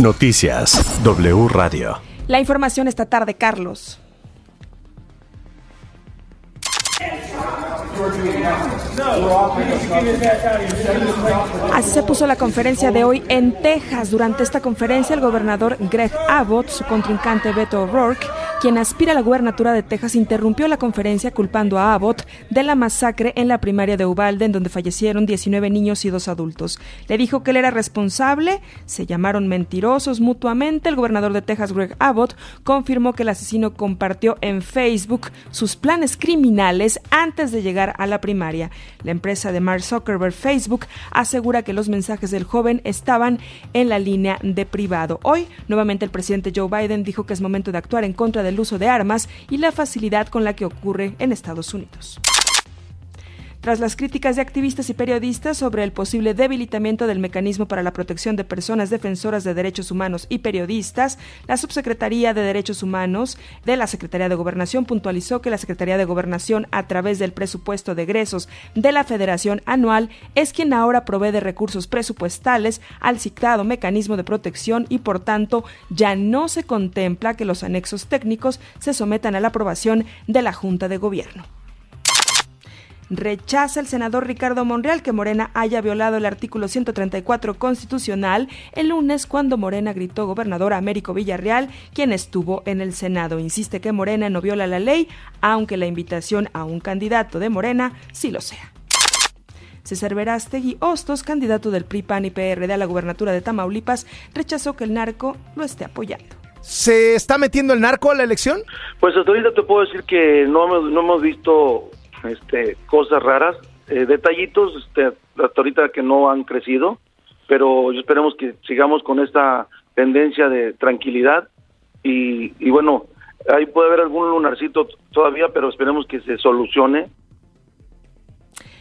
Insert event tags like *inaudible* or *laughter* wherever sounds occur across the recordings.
Noticias W Radio. La información esta tarde, Carlos. Así se puso la conferencia de hoy en Texas. Durante esta conferencia, el gobernador Greg Abbott, su contrincante Beto O'Rourke, quien aspira a la gubernatura de Texas, interrumpió la conferencia culpando a Abbott de la masacre en la primaria de Uvalde, en donde fallecieron 19 niños y dos adultos. Le dijo que él era responsable, se llamaron mentirosos mutuamente. El gobernador de Texas, Greg Abbott, confirmó que el asesino compartió en Facebook sus planes criminales antes de llegar a la primaria. La empresa de Mark Zuckerberg, Facebook, asegura que los mensajes del joven estaban en la línea de privado. Hoy, nuevamente, el presidente Joe Biden dijo que es momento de actuar en contra del uso de armas y la facilidad con la que ocurre en Estados Unidos. Tras las críticas de activistas y periodistas sobre el posible debilitamiento del mecanismo para la protección de personas defensoras de derechos humanos y periodistas, la Subsecretaría de Derechos Humanos de la Secretaría de Gobernación puntualizó que la Secretaría de Gobernación, a través del presupuesto de egresos de la Federación anual, es quien ahora provee de recursos presupuestales al citado mecanismo de protección y, por tanto, ya no se contempla que los anexos técnicos se sometan a la aprobación de la Junta de Gobierno. Rechaza el senador Ricardo Monreal que Morena haya violado el artículo 134 constitucional el lunes cuando Morena gritó gobernador Américo Villarreal, quien estuvo en el Senado. Insiste que Morena no viola la ley, aunque la invitación a un candidato de Morena sí lo sea. César Verástegui Hostos, candidato del PRI, PAN y PRD a la gubernatura de Tamaulipas, rechazó que el narco lo esté apoyando. ¿Se está metiendo el narco a la elección? Pues hasta ahorita te puedo decir que no, no hemos visto este, cosas raras, eh, detallitos este, hasta ahorita que no han crecido, pero esperemos que sigamos con esta tendencia de tranquilidad y, y bueno, ahí puede haber algún lunarcito todavía, pero esperemos que se solucione.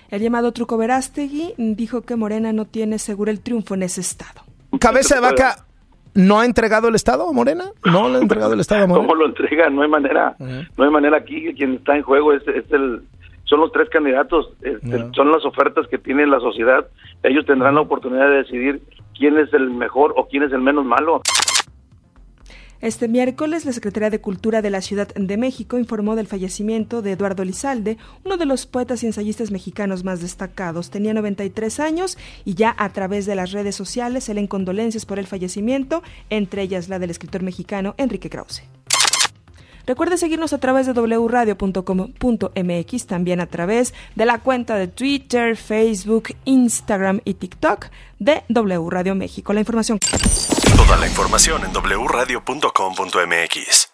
El llamado Truco Verástegui dijo que Morena no tiene seguro el triunfo en ese estado. Cabeza de vaca, ¿no ha entregado el Estado a Morena? ¿No le ha entregado el Estado a *laughs* Morena? ¿Cómo lo entrega? No hay manera, no hay manera aquí, quien está en juego es, es el son los tres candidatos, este, son las ofertas que tiene la sociedad. Ellos tendrán la oportunidad de decidir quién es el mejor o quién es el menos malo. Este miércoles, la Secretaría de Cultura de la Ciudad de México informó del fallecimiento de Eduardo Lizalde, uno de los poetas y ensayistas mexicanos más destacados. Tenía 93 años y ya a través de las redes sociales se leen condolencias por el fallecimiento, entre ellas la del escritor mexicano Enrique Krause. Recuerde seguirnos a través de wradio.com.mx, también a través de la cuenta de Twitter, Facebook, Instagram y TikTok de W Radio México. La información. Toda la información en wradio.com.mx.